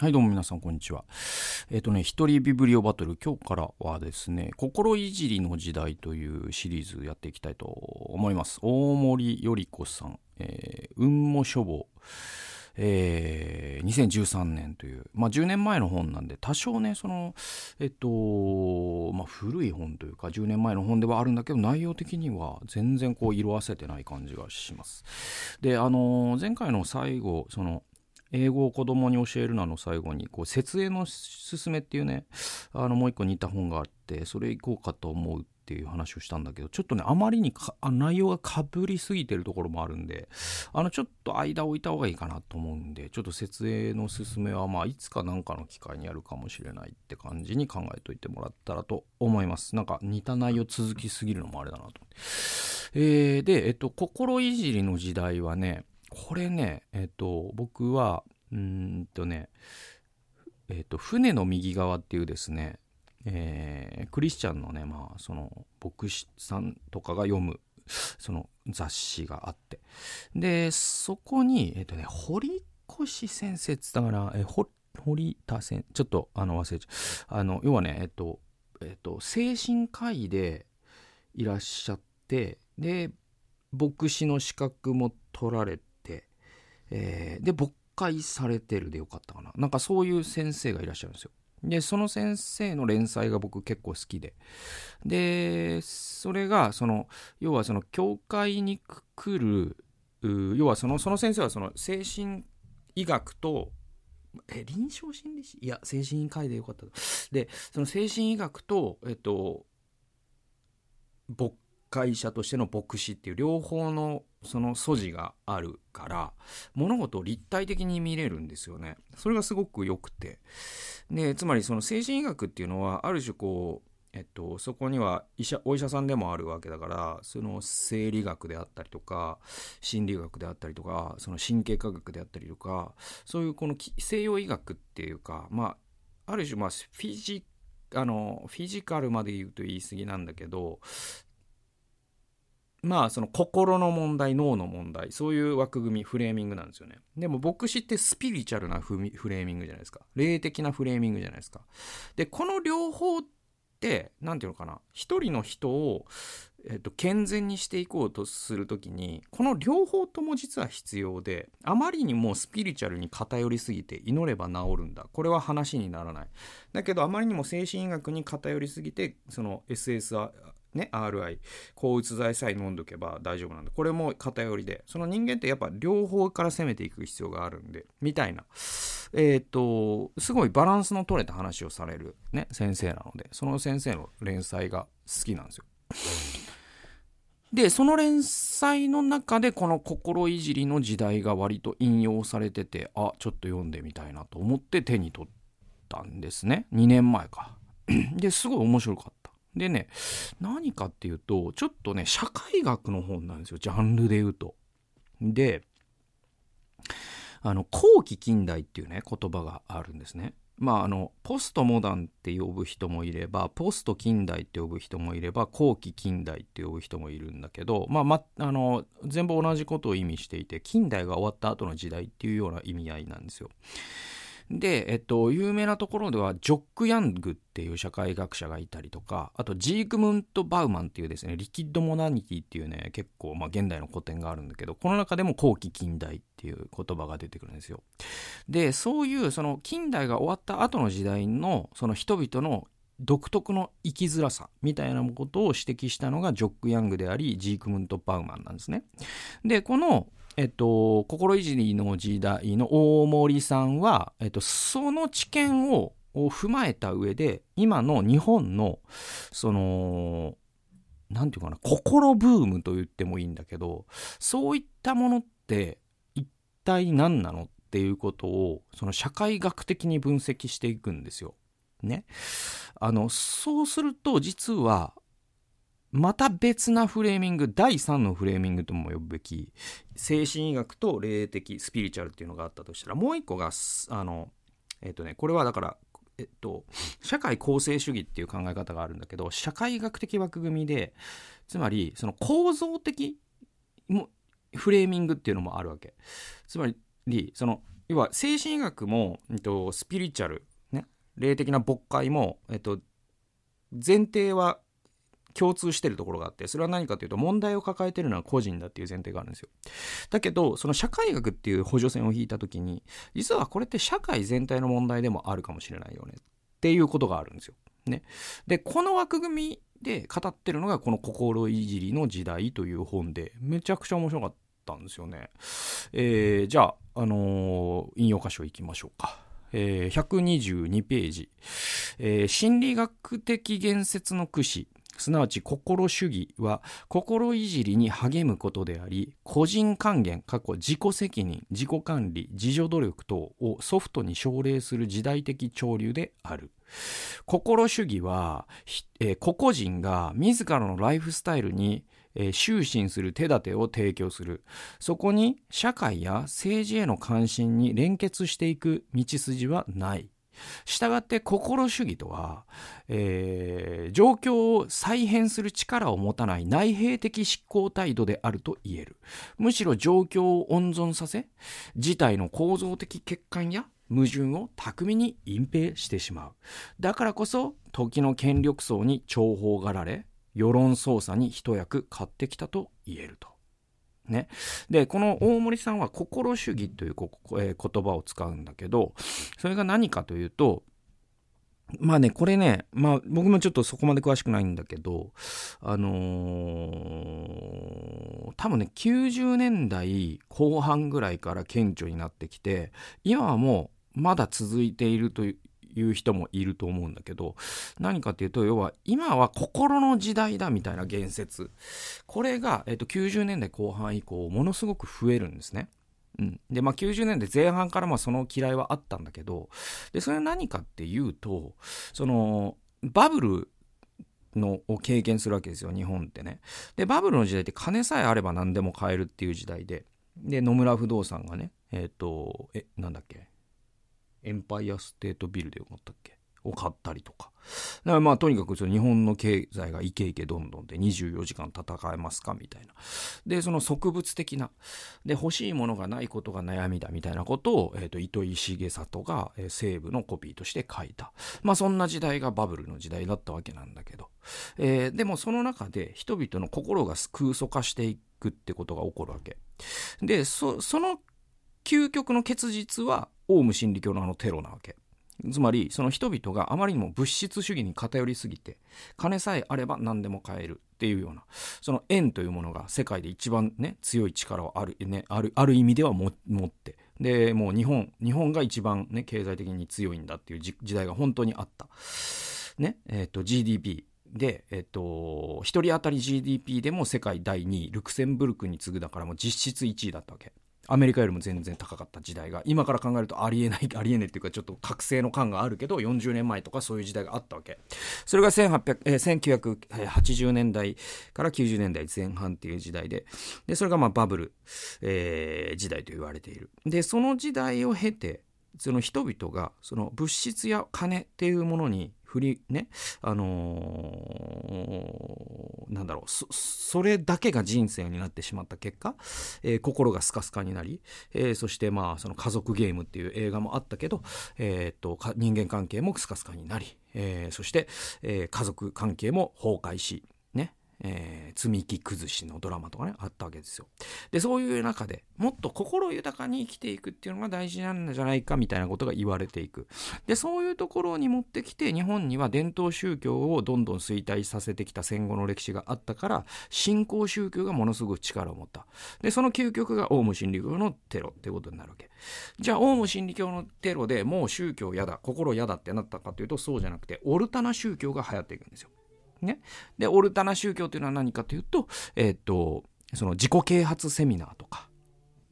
はい、どうも皆さん、こんにちは。えっ、とね、一人ビブリオバトル、今日からはですね、心いじりの時代というシリーズやっていきたいと思います。大森より子さん、えー、雲母書房、えー、2013年という、まあ10年前の本なんで、多少ね、その、えっと、まあ古い本というか、10年前の本ではあるんだけど、内容的には全然こう色あせてない感じがします。で、あのー前回の最後、その、英語を子供に教えるなの最後にこう設営の勧めっていうねあのもう一個似た本があってそれ行こうかと思うっていう話をしたんだけどちょっとねあまりにか内容がかぶりすぎてるところもあるんであのちょっと間を置いた方がいいかなと思うんでちょっと設営の勧めはまあいつか何かの機会にやるかもしれないって感じに考えといてもらったらと思います。なんか似た内容続きすぎるのもあれだなと思って、えーでえっと心いじりの時代はねこれね、えっーと、僕は、うんとね、えっーと、船の右側っていうですね、えークリスチャンのね、まあ、その、牧師さんとかが読む、その雑誌があって。で、そこに、えっーとね、堀越先生っつったかな、えほ堀田先ちょっと、あの、忘れちゃう。あの、要はね、えっと、えっと、精神科医でいらっしゃって、で、牧師の資格も取られて、えーで牧会されてるでよかったかな。なんかそういう先生がいらっしゃるんですよ。でその先生の連載が僕結構好きで。でそれがその要はその教会に来る要はそのその先生はその精神医学とえ臨床心理士？いや精神科医でよかった。でその精神医学とえっと牧会者としての牧師っていう両方のその素地があるから物事を立体的に見れるんですよね。それがすごく良くて。でつまりその精神医学っていうのはある種こうえっと、そこには医者お医者さんでもあるわけだからその生理学であったりとか心理学であったりとかその神経科学であったりとかそういうこの西洋医学っていうかまあある種まあフィジあのフィジカルまで言うと言い過ぎなんだけどまあその心の問題脳の問題そういう枠組みフレーミングなんですよね。でも牧師ってスピリチュアルなフフレーミングじゃないですか。霊的なフレーミングじゃないですか。でこの両方って何て言うのかな。一人の人を、えっと、健全にしていこうとする時にこの両方とも実は必要であまりにもスピリチュアルに偏りすぎて祈れば治るんだ。これは話にならない。だけどあまりにも精神医学に偏りすぎてその SSR ね、RI 抗うつ剤さえ飲んどけば大丈夫なんでこれも偏りで。その人間ってやっぱ両方から攻めていく必要があるんでみたいな。えっ、とすごいバランスの取れた話をされる、ね、先生なのでその先生の連載が好きなんですよ。でその連載の中でこの心いじりの時代が割と引用されててあちょっと読んでみたいなと思って手に取ったんですね。2年前か。ですごい面白かった。でね何かっていうとちょっとね社会学の本なんですよジャンルで言うと。であの後期近代っていうね言葉があるんですね。まああのポストモダンって呼ぶ人もいればポスト近代って呼ぶ人もいれば後期近代って呼ぶ人もいるんだけどまあ、ま、あの全部同じことを意味していて近代が終わった後の時代っていうような意味合いなんですよ。で、えっと、有名なところでは、ジョック・ヤングっていう社会学者がいたりとか、あと、ジークムント・バウマンっていうですね、リキッド・モダニティっていうね、結構、まあ、現代の古典があるんだけど、この中でも後期近代っていう言葉が出てくるんですよ。で、そういう、その、近代が終わった後の時代の、その人々の独特の生きづらさみたいなことを指摘したのがジョック・ヤングであり、ジークムント・バウマンなんですね。で、この、えっと、心いじりの時代の大森さんは、えっと、その知見を踏まえた上で、今の日本の、その、なんていうかな、心ブームと言ってもいいんだけど、そういったものって一体何なのっていうことを、その社会学的に分析していくんですよ。ね。あの、そうすると実は、また別なフレーミング第3のフレーミングとも呼ぶべき精神医学と霊的スピリチュアルっていうのがあったとしたらもう一個があのえっ、とねこれはだからえっと社会構成主義っていう考え方があるんだけど社会学的枠組みでつまりその構造的もフレーミングっていうのもあるわけ。つまりその要は精神医学も、えっと、スピリチュアル、ね、霊的な牧会も、えっと、前提は共通してるところがあって、それは何かというと問題を抱えてるのは個人だっていう前提があるんですよ。だけど、その社会学っていう補助線を引いた時に、実はこれって社会全体の問題でもあるかもしれないよねっていうことがあるんですよ。ね。で、この枠組みで語ってるのがこの心いじりの時代という本で、めちゃくちゃ面白かったんですよね。えー、じゃあ、あのー、引用箇所いきましょうか。えー、122ページ、えー、心理学的言説の駆使すなわち心主義は心いじりに励むことであり、個人還元、過去自己責任、自己管理、自助努力等をソフトに奨励する時代的潮流である。心主義は、えー、個々人が自らのライフスタイルにえー、就寝する手立てを提供する。そこに社会や政治への関心に連結していく道筋はない。したがって心主義とは、えー、状況を再編する力を持たない内兵的執行態度であると言える。むしろ状況を温存させ、事態の構造的欠陥や矛盾を巧みに隠蔽してしまう。だからこそ、時の権力層に重宝がられ、世論操作に一役買ってきたと言えると。ね。で、この大森さんは心主義という、え、言葉を使うんだけど、それが何かというと、まあね、これね、まあ僕もちょっとそこまで詳しくないんだけど、あのー、多分ね、90年代後半ぐらいから顕著になってきて、今はもうまだ続いているといいう人もいると思うんだけど、何かっていうと、要は今は心の時代だみたいな言説。これが、えっと、90年代後半以降、ものすごく増えるんですね。うん。で、まあ90年代前半からまあその嫌いはあったんだけど、で、それは何かっていうと、その、バブルのを経験するわけですよ、日本ってね。で、バブルの時代って金さえあれば何でも買えるっていう時代で、で、野村不動産がね、えっ、ー、と、え、なんだっけ、エンパイアステートビルで思ったっけ？を買ったりとか。だからまあとにかくその日本の経済がイケイケどんどんで24時間戦えますかみたいな。で、その植物的な。で、欲しいものがないことが悩みだみたいなことを、え、ー、と、糸井重里が、えー、西部のコピーとして書いた。まあそんな時代がバブルの時代だったわけなんだけど。えー、でもその中で人々の心が空疎化していくってことが起こるわけ。で、その究極の結実はオウム真理教のあのテロなわけ。つまり、その人々があまりにも物質主義に偏りすぎて、金さえあれば何でも買えるっていうような、その円というものが世界で一番ね、強い力をある、ね、ある、ある意味では持って、で、もう日本、日本が一番ね、経済的に強いんだっていう時代が本当にあった。ね、え、ー、と、GDP。で、えっ、と、一人当たり GDP でも世界第2位、ルクセンブルクに次ぐだからもう実質1位だったわけ。アメリカよりも全然高かった時代が今から考えるとありえない ありえないっていうかちょっと覚醒の感があるけど40年前とかそういう時代があったわけ。それが1800、えー、1980年代から90年代前半っていう時代ででそれがまあバブル、えー、時代と言われている。でその時代を経てその人々がその物質や金っていうものに振り、ね、あのー、なんだろうそ、それだけが人生になってしまった結果、えー、心がスカスカになり、えー、そしてまあ、その家族ゲームっていう映画もあったけど、えっと、人間関係もスカスカになり、えそして、え家族関係も崩壊し、えー、積み木崩しのドラマとかね、あったわけですよ。で、そういう中でもっと心豊かに生きていくっていうのが大事なんじゃないかみたいなことが言われていく。で、そういうところに持ってきて、日本には伝統宗教をどんどん衰退させてきた戦後の歴史があったから、新興宗教がものすごく力を持った。で、その究極がオウム真理教のテロってことになるわけ。じゃあ、オウム真理教のテロでもう宗教嫌だ、心嫌だってなったかというと、そうじゃなくて、オルタナ宗教が流行っていくんですよ。ね。で、オルタナ宗教というのは何かというと、えっ、と、その自己啓発セミナーとか、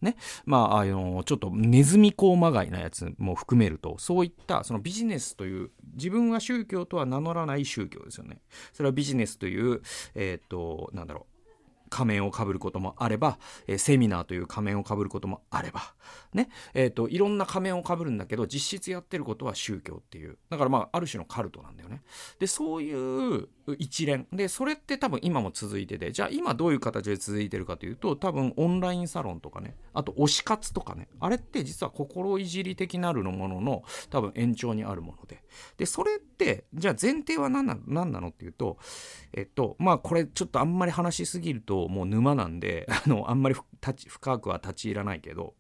ね。まあ、あの、ちょっとネズミ講まがいなやつも含めると、そういったそのビジネスという、自分は宗教とは名乗らない宗教ですよね。それはビジネスという、えっ、と、なんだろう。仮面をかぶることもあれば、えー、セミナーという仮面をかぶることもあれば、ね、えっ、ー、と、いろんな仮面をかぶるんだけど、実質やってることは宗教っていう。だからまあ、ある種のカルトなんだよね。で、そういう一連でそれって多分今も続いててじゃあ今どういう形で続いてるかというと多分オンラインサロンとかねあと推し活とかねあれって実は心いじり的なるのものの多分延長にあるものででそれってじゃあ前提は何な何なのっていうとえっとまあこれちょっとあんまり話しすぎるともう沼なんで あのあんまり深くは立ち入らないけど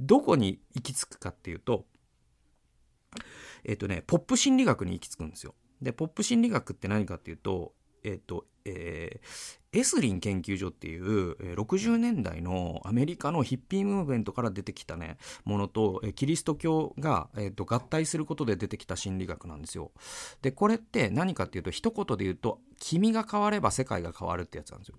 どこに行き着くかっていうとえっとねポップ心理学に行き着くんですよ。で、ポップ心理学って何かっていうと、えっ、と、えー、エスリン研究所っていう、え、60年代のアメリカのヒッピームーブメントから出てきたね、ものと、え、キリスト教が、えーと、合体することで出てきた心理学なんですよ。で、これって何かっていうと、一言で言うと、君が変われば世界が変わるってやつなんですよ。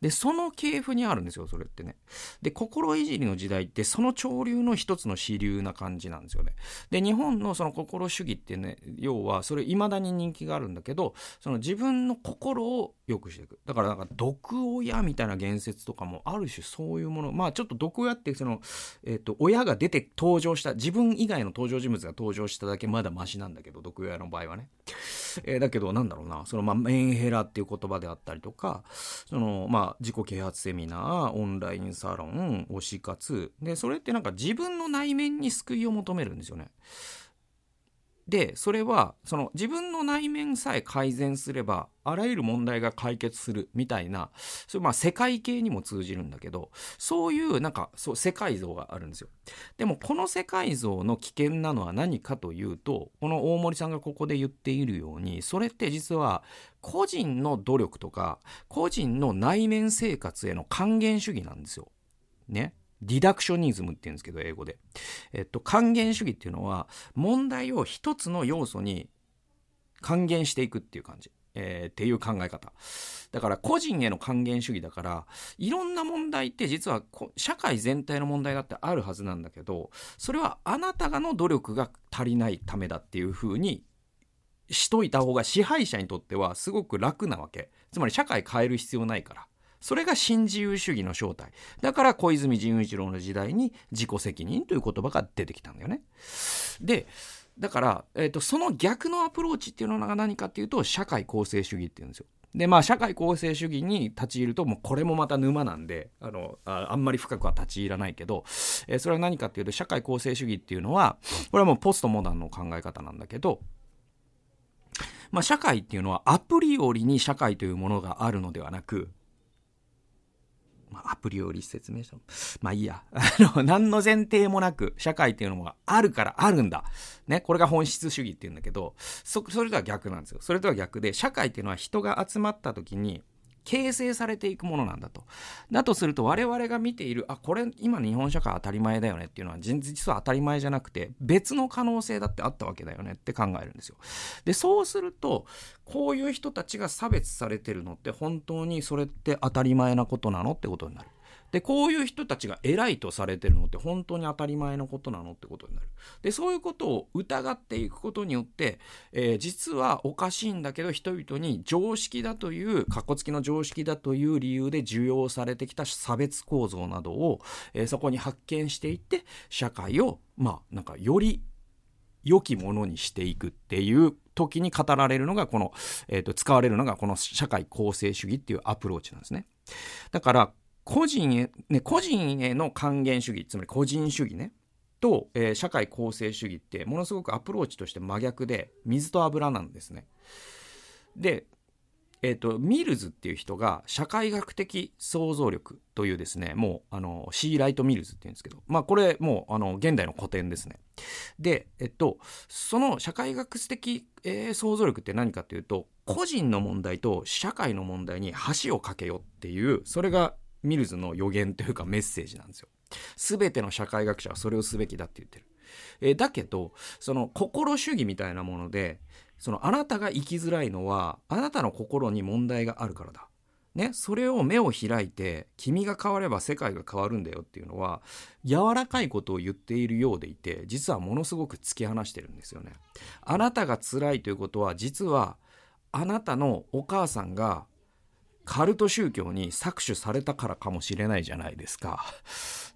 で、その系譜にあるんですよ、それってね。で、心いじりの時代って、その潮流の一つの主流な感じなんですよね。で、日本のその心主義ってね、要は、それ未だに人気があるんだけど、その自分の心を良くしていく。だからなんか、毒親みたいな言説とかも、ある種そういうもの、まあちょっと毒親って、その、えっ、ー、と、親が出て登場した、自分以外の登場人物が登場しただけまだマシなんだけど、毒親の場合はね。えー、だけど、なんだろうな、その、まあ、メンヘラっていう言葉であったりとか、その、まあ、自己啓発セミナー、オンラインサロン、推し活。で、それってなんか自分の内面に救いを求めるんですよね。で、それは、その自分の内面さえ改善すれば、あらゆる問題が解決するみたいな、それまあ世界系にも通じるんだけど、そういうなんか、そう、世界像があるんですよ。でも、この世界像の危険なのは何かというと、この大森さんがここで言っているように、それって実は、個人の努力とか、個人の内面生活への還元主義なんですよ。ね。ディダクショニズムって言うんですけど、英語で。えっと、還元主義っていうのは、問題を一つの要素に還元していくっていう感じ。えー、っていう考え方。だから個人への還元主義だから、いろんな問題って実は社会全体の問題だってあるはずなんだけど、それはあなたがの努力が足りないためだっていうふうにしといた方が支配者にとってはすごく楽なわけ。つまり社会変える必要ないから。それが新自由主義の正体。だから小泉純一郎の時代に自己責任という言葉が出てきたんだよね。で、だから、えっ、ー、と、その逆のアプローチっていうのが何かっていうと、社会構成主義っていうんですよ。で、まあ、社会構成主義に立ち入ると、もうこれもまた沼なんで、あの、あんまり深くは立ち入らないけど、えー、それは何かっていうと、社会構成主義っていうのは、これはもうポストモダンの考え方なんだけど、まあ、社会っていうのはアプリよりに社会というものがあるのではなく、まあ、アプリより説明したまあいいや。あの、何の前提もなく、社会っていうのがあるからあるんだ。ね、これが本質主義っていうんだけど、そ、それとは逆なんですよ。それとは逆で、社会っていうのは人が集まった時に、形成されていくものなんだと。だとすると我々が見ている、あ、これ今日本社会当たり前だよねっていうのは実は当たり前じゃなくて別の可能性だってあったわけだよねって考えるんですよ。で、そうすると、こういう人たちが差別されてるのって本当にそれって当たり前なことなのってことになる。で、こういう人たちが偉いとされてるのって本当に当たり前のことなのってことになる。で、そういうことを疑っていくことによって、えー、実はおかしいんだけど人々に常識だという、かっこつきの常識だという理由で受容されてきた差別構造などを、えー、そこに発見していって、社会を、まあ、なんかより良きものにしていくっていう時に語られるのがこの、えっ、ー、と、使われるのがこの社会構成主義っていうアプローチなんですね。だから、個人へ、ね、個人への還元主義、つまり個人主義ね、と、えー、社会構成主義ってものすごくアプローチとして真逆で、水と油なんですね。で、え、ー、と、ミルズっていう人が社会学的想像力というですね、もう、あの、 C・ライト・ミルズって言うんですけど、まあ、これ、もう、あの、現代の古典ですね。で、えっと、その社会学的、えー、想像力って何かっていうと、個人の問題と社会の問題に橋を架けよっていう、それがミルズの予言というかメッセージなんですよ。すべての社会学者はそれをすべきだって言ってる。えー、だけど、その心主義みたいなもので、そのあなたが生きづらいのは、あなたの心に問題があるからだ。ね、それを目を開いて、君が変われば世界が変わるんだよっていうのは、柔らかいことを言っているようでいて、実はものすごく突き放してるんですよね。あなたが辛いということは、実は、あなたのお母さんがカルト宗教に搾取されたからかもしれないじゃないですか。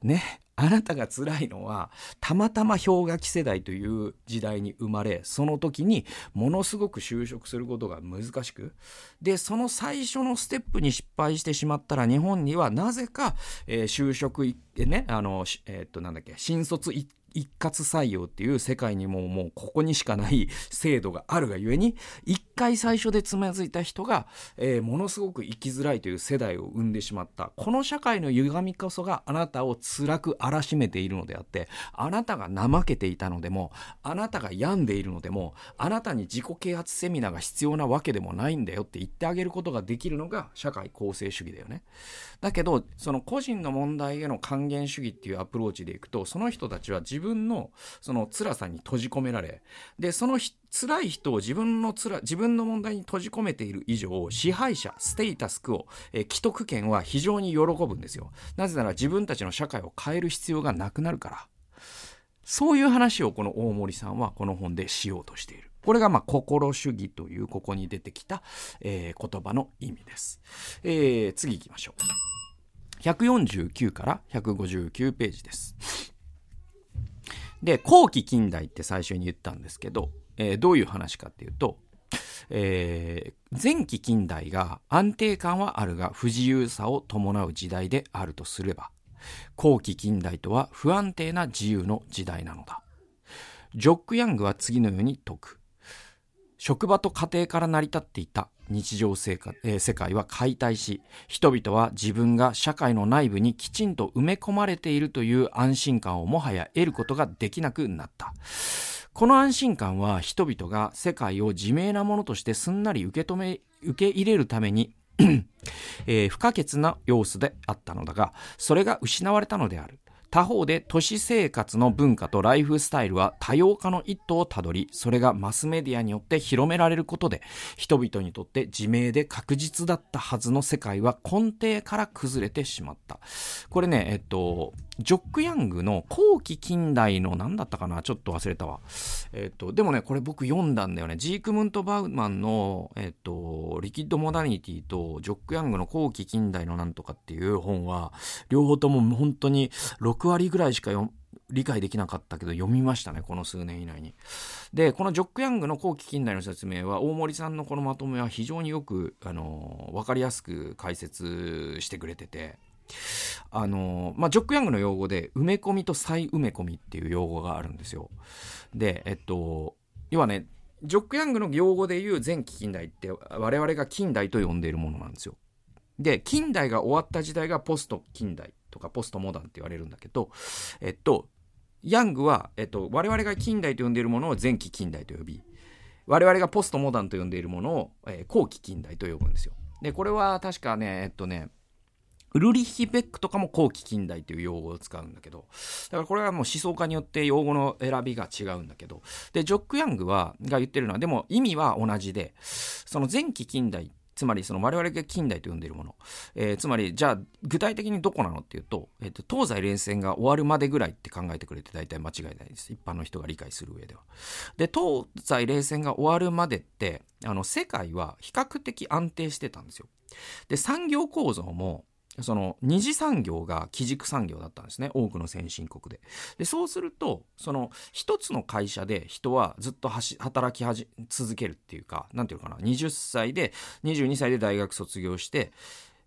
ね。あなたが辛いのは、たまたま氷河期世代という時代に生まれ、その時にものすごく就職することが難しく、で、その最初のステップに失敗してしまったら、日本にはなぜか、えー、就職、ね、あの、えー、っと、なんだっけ、新卒一一括採用っていう世界にももうここにしかない制度があるがゆえに一回最初でつまずいた人が、えー、ものすごく生きづらいという世代を生んでしまった。この社会の歪みこそがあなたを辛く荒らしめているのであってあなたが怠けていたのでもあなたが病んでいるのでもあなたに自己啓発セミナーが必要なわけでもないんだよって言ってあげることができるのが社会構成主義だよね。だけどその個人の問題への還元主義っていうアプローチでいくとその人たちは自分のその辛さに閉じ込められでその辛い人を自分の辛自分の問題に閉じ込めている以上支配者ステータスクを、え既得権は非常に喜ぶんですよ。なぜなら自分たちの社会を変える必要がなくなるから。そういう話をこの大森さんはこの本でしようとしている。これがまあ心主義というここに出てきた、えー、言葉の意味です、えー、次行きましょう。149から159ページです。で、後期近代って最初に言ったんですけど、えー、どういう話かっていうと、えー、前期近代が安定感はあるが不自由さを伴う時代であるとすれば、後期近代とは不安定な自由の時代なのだ。ジョック・ヤングは次のように説く。職場と家庭から成り立っていた日常生活、えー、世界は解体し、人々は自分が社会の内部にきちんと埋め込まれているという安心感をもはや得ることができなくなった。この安心感は人々が世界を自明なものとしてすんなり受け止め、受け入れるために えー、不可欠な要素であったのだが、それが失われたのである。他方で都市生活の文化とライフスタイルは多様化の一途をたどり、それがマスメディアによって広められることで、人々にとって自明で確実だったはずの世界は根底から崩れてしまった。これね、えっと、ジョック・ヤングの後期近代の何だったかな？ちょっと忘れたわ。えっと、でもね、これ僕読んだんだよね。ジークムント・バウマンの、えっと、リキッド・モダニティとジョック・ヤングの後期近代のなんとかっていう本は、両方とも本当に6割ぐらいしか理解できなかったけど読みましたね、この数年以内に。で、このジョック・ヤングの後期近代の説明は、大森さんのこのまとめは非常によく、あの、わかりやすく解説してくれてて、あのまあ、ジョック・ヤングの用語で埋め込みと再埋め込みっていう用語があるんですよ。で、えっと、要はね、ジョック・ヤングの用語で言う前期近代って我々が近代と呼んでいるものなんですよ。で、近代が終わった時代がポスト近代とかポストモダンって言われるんだけど、えっと、ヤングは、えっと、我々が近代と呼んでいるものを前期近代と呼び、我々がポストモダンと呼んでいるものを、えー、後期近代と呼ぶんですよ。で、これは確かね、えっとね、ウルリヒ・ベックとかも後期近代という用語を使うんだけど、だからこれはもう思想家によって用語の選びが違うんだけど、で、ジョック・ヤングは、が言ってるのは、でも意味は同じで、その前期近代つまりその我々が近代と呼んでいるもの、えー、つまりじゃあ具体的にどこなのっていうと,、えーと、東西冷戦が終わるまでぐらいって考えてくれて大体間違いないです一般の人が理解する上では。で東西冷戦が終わるまでってあの世界は比較的安定してたんですよ。で産業構造もその二次産業が基軸産業だったんですね。多くの先進国で。でそうするとその一つの会社で人はずっと働きはじ続けるっていうか何ていうのかな。20歳で22歳で大学卒業して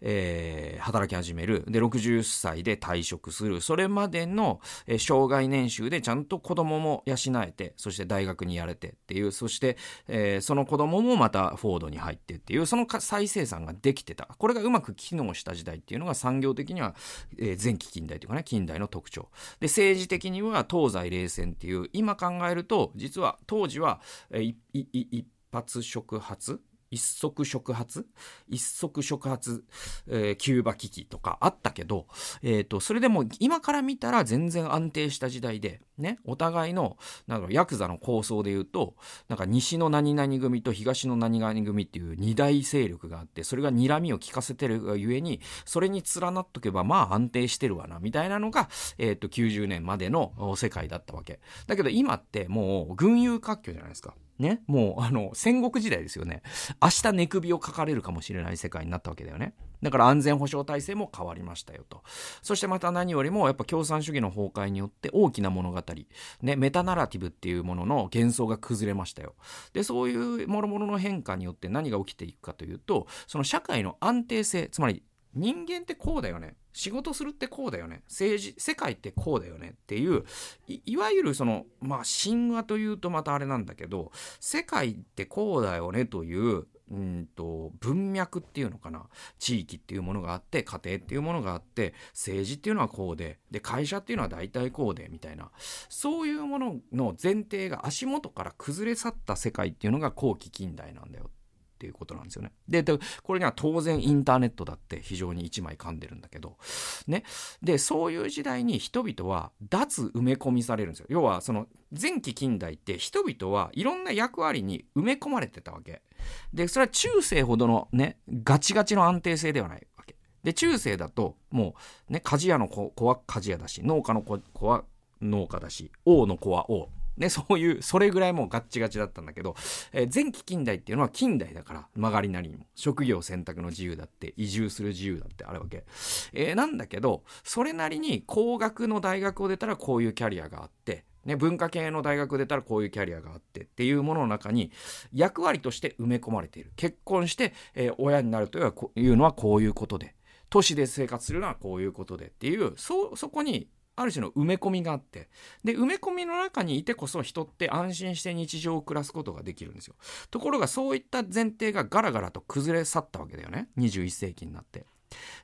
えー、働き始める。で、60歳で退職する。それまでの、えー、障害年収でちゃんと子供も養えて、そして大学にやれてっていう、そして、えー、その子供もまたフォードに入ってっていう、その再生産ができてた。これがうまく機能した時代っていうのが産業的には、え、前期近代というかね、近代の特徴。で、政治的には東西冷戦っていう、今考えると、実は当時は、えー、一発触発一足触発？一足触発、えー、キューバ危機とかあったけど、え、ー、と、それでも今から見たら全然安定した時代で、ね、お互いの、なんかヤクザの構想で言うと、なんか西の何々組と東の何々組っていう二大勢力があって、それが睨みを利かせてるがゆえに、それに連なっとけばまあ安定してるわな、みたいなのが、えっ、ー、と、90年までの世界だったわけ。だけど今ってもう群雄割拠じゃないですか。ね、もうあの戦国時代ですよね。明日寝首をかかれるかもしれない世界になったわけだよね。だから安全保障体制も変わりましたよと。そしてまた何よりもやっぱ共産主義の崩壊によって大きな物語、ね、メタナラティブっていうものの幻想が崩れましたよ。でそういう諸々の変化によって何が起きていくかというとその社会の安定性つまり人間ってこうだよね。仕事するってこうだよね。政治世界ってこうだよねっていういわゆるそのまあ神話というとまたあれなんだけど世界ってこうだよねといううんと文脈っていうのかな。地域っていうものがあって家庭っていうものがあって政治っていうのはこうでで会社っていうのは大体こうでみたいな。そういうものの前提が足元から崩れ去った世界っていうのが後期近代なんだよっていうことなんですよね。で、これには当然インターネットだって非常に一枚噛んでるんだけど、ね。で、そういう時代に人々は脱埋め込みされるんですよ。要は、その前期近代って人々はいろんな役割に埋め込まれてたわけ。で、それは中世ほどのね、ガチガチの安定性ではないわけ。で、中世だと、もう、ね、鍛冶屋の子は鍛冶屋だし、農家の子は農家だし、王の子は王。ね、そういう、それぐらいもうガッチガチだったんだけど、えー、前期近代っていうのは近代だから、曲がりなりにも。職業選択の自由だって、移住する自由だってあるわけ。えー、なんだけど、それなりに工学の大学を出たらこういうキャリアがあって、ね、文化系の大学出たらこういうキャリアがあってっていうものの中に役割として埋め込まれている。結婚して、えー、親になるというのはこういうことで、都市で生活するのはこういうことでっていう、そ、そこにある種の埋め込みがあって。で埋め込みの中にいてこそ人って安心して日常を暮らすことができるんですよ。ところがそういった前提がガラガラと崩れ去ったわけだよね。21世紀になって。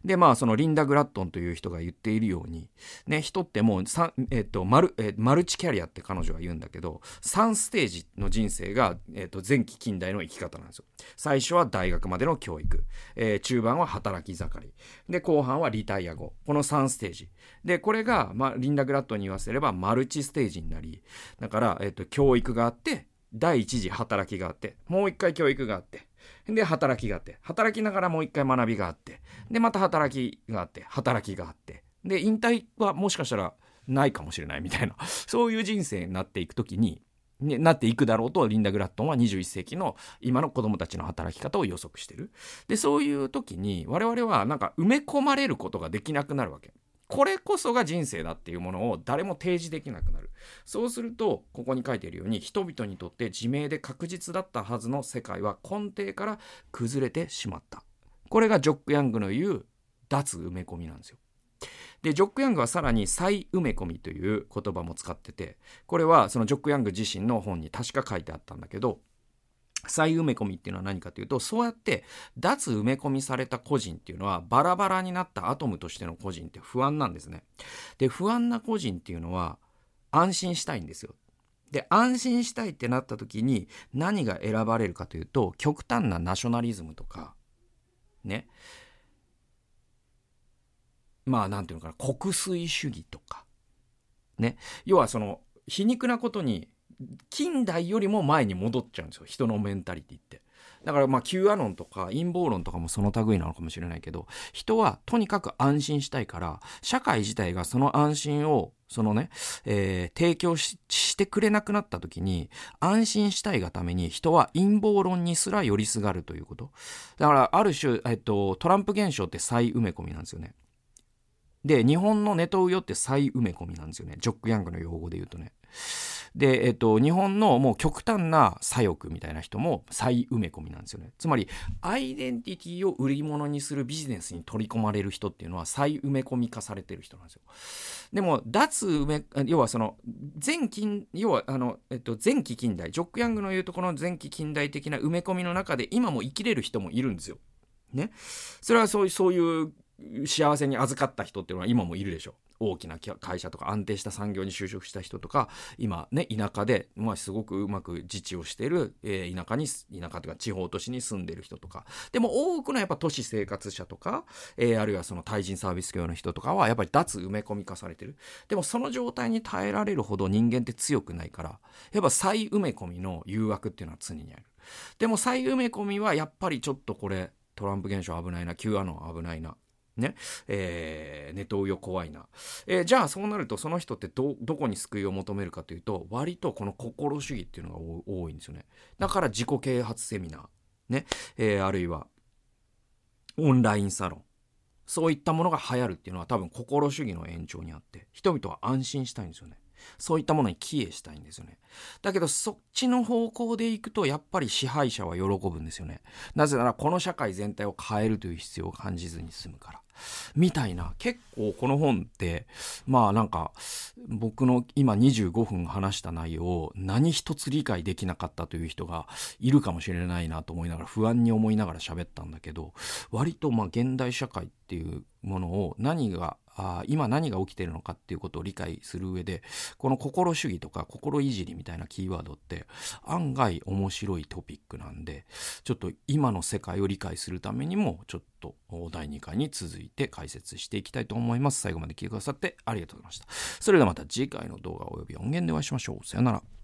でまあそのリンダ・グラットンという人が言っているように、ね、人ってもうえっとマルえマルチキャリアって彼女は言うんだけど3ステージの人生が、えっと、前期近代の生き方なんですよ。最初は大学までの教育、えー、中盤は働き盛り。で後半はリタイア後。この3ステージ。でこれが、まあ、リンダ・グラットンに言わせればマルチステージになりだから、えっと、教育があって第一次働きがあってもう一回教育があってで、働きがあって、働きながらもう一回学びがあって、で、また働きがあって、働きがあって、で、引退はもしかしたらないかもしれないみたいな、そういう人生になっていくときに、ね、なっていくだろうとリンダ・グラットンは21世紀の今の子供たちの働き方を予測してる。で、そういう時に我々はなんか埋め込まれることができなくなるわけ。これこそが人生だっていうものを誰も提示できなくなる。そうすると、ここに書いているように、人々にとって自明で確実だったはずの世界は根底から崩れてしまった。これがジョック・ヤングの言う脱埋め込みなんですよ。で、ジョック・ヤングはさらに再埋め込みという言葉も使ってて、これはそのジョック・ヤング自身の本に確か書いてあったんだけど、再埋め込みっていうのは何かというと、そうやって脱埋め込みされた個人っていうのはバラバラになったアトムとしての個人って不安なんですね。で、不安な個人っていうのは安心したいんですよ。で、安心したいってなった時に何が選ばれるかというと、極端なナショナリズムとか、ね。まあ、なんていうのかな、国粋主義とか、ね。要はその、皮肉なことに近代よりも前に戻っちゃうんですよ。人のメンタリティって。だからまあ Q アノンとか陰謀論とかもその類なのかもしれないけど人はとにかく安心したいから社会自体がその安心をそのね、えー、提供してくれなくなった時に安心したいがために人は陰謀論にすら寄りすがるということ。だからある種、えっと、トランプ現象って再埋め込みなんですよね。で日本のネトウヨって再埋め込みなんですよねジョック・ヤングの用語で言うとねで、えっと、日本のもう極端な左翼みたいな人も再埋め込みなんですよね。つまり、アイデンティティを売り物にするビジネスに取り込まれる人っていうのは再埋め込み化されてる人なんですよ。でも、脱埋め、要はその、前近、要は、あの、えっと、前期近代、ジョック・ヤングの言うとこの前期近代的な埋め込みの中で今も生きれる人もいるんですよ。ね。それはそういう、そういう幸せに預かった人っていうのは今もいるでしょ。大きな会社とか安定した産業に就職した人とか今ね田舎で、まあ、すごくうまく自治をしている、えー、田舎に田舎というか地方都市に住んでる人とか。でも多くのやっぱ都市生活者とか、えー、あるいはその対人サービス業の人とかはやっぱり脱埋め込み化されてる。でもその状態に耐えられるほど人間って強くないからやっぱ再埋め込みの誘惑っていうのは常にある。でも再埋め込みはやっぱりちょっとこれトランプ現象危ないな Q アノン危ないなね。えー、ネトウヨ怖いな。えー、じゃあそうなるとその人ってど、こに救いを求めるかというと、割とこの心主義っていうのが多いんですよね。だから自己啓発セミナー。ね。えー、あるいは、オンラインサロン。そういったものが流行るっていうのは多分心主義の延長にあって、人々は安心したいんですよね。そういったものに帰依したいんですよね。だけどそっちの方向で行くとやっぱり支配者は喜ぶんですよね。なぜならこの社会全体を変えるという必要を感じずに済むから。みたいな。結構この本ってまあなんか僕の今25分話した内容を何一つ理解できなかったという人がいるかもしれないなと思いながら不安に思いながら喋ったんだけど割とまあ現代社会っていうものを何があ今何が起きてるのかっていうことを理解する上でこの心主義とか心いじりみたいなキーワードって案外面白いトピックなんでちょっと今の世界を理解するためにもちょっと第2回に続いて解説していきたいと思います。最後まで聞いてくださってありがとうございました。それではまた次回の動画及び音源でお会いしましょう。さよなら。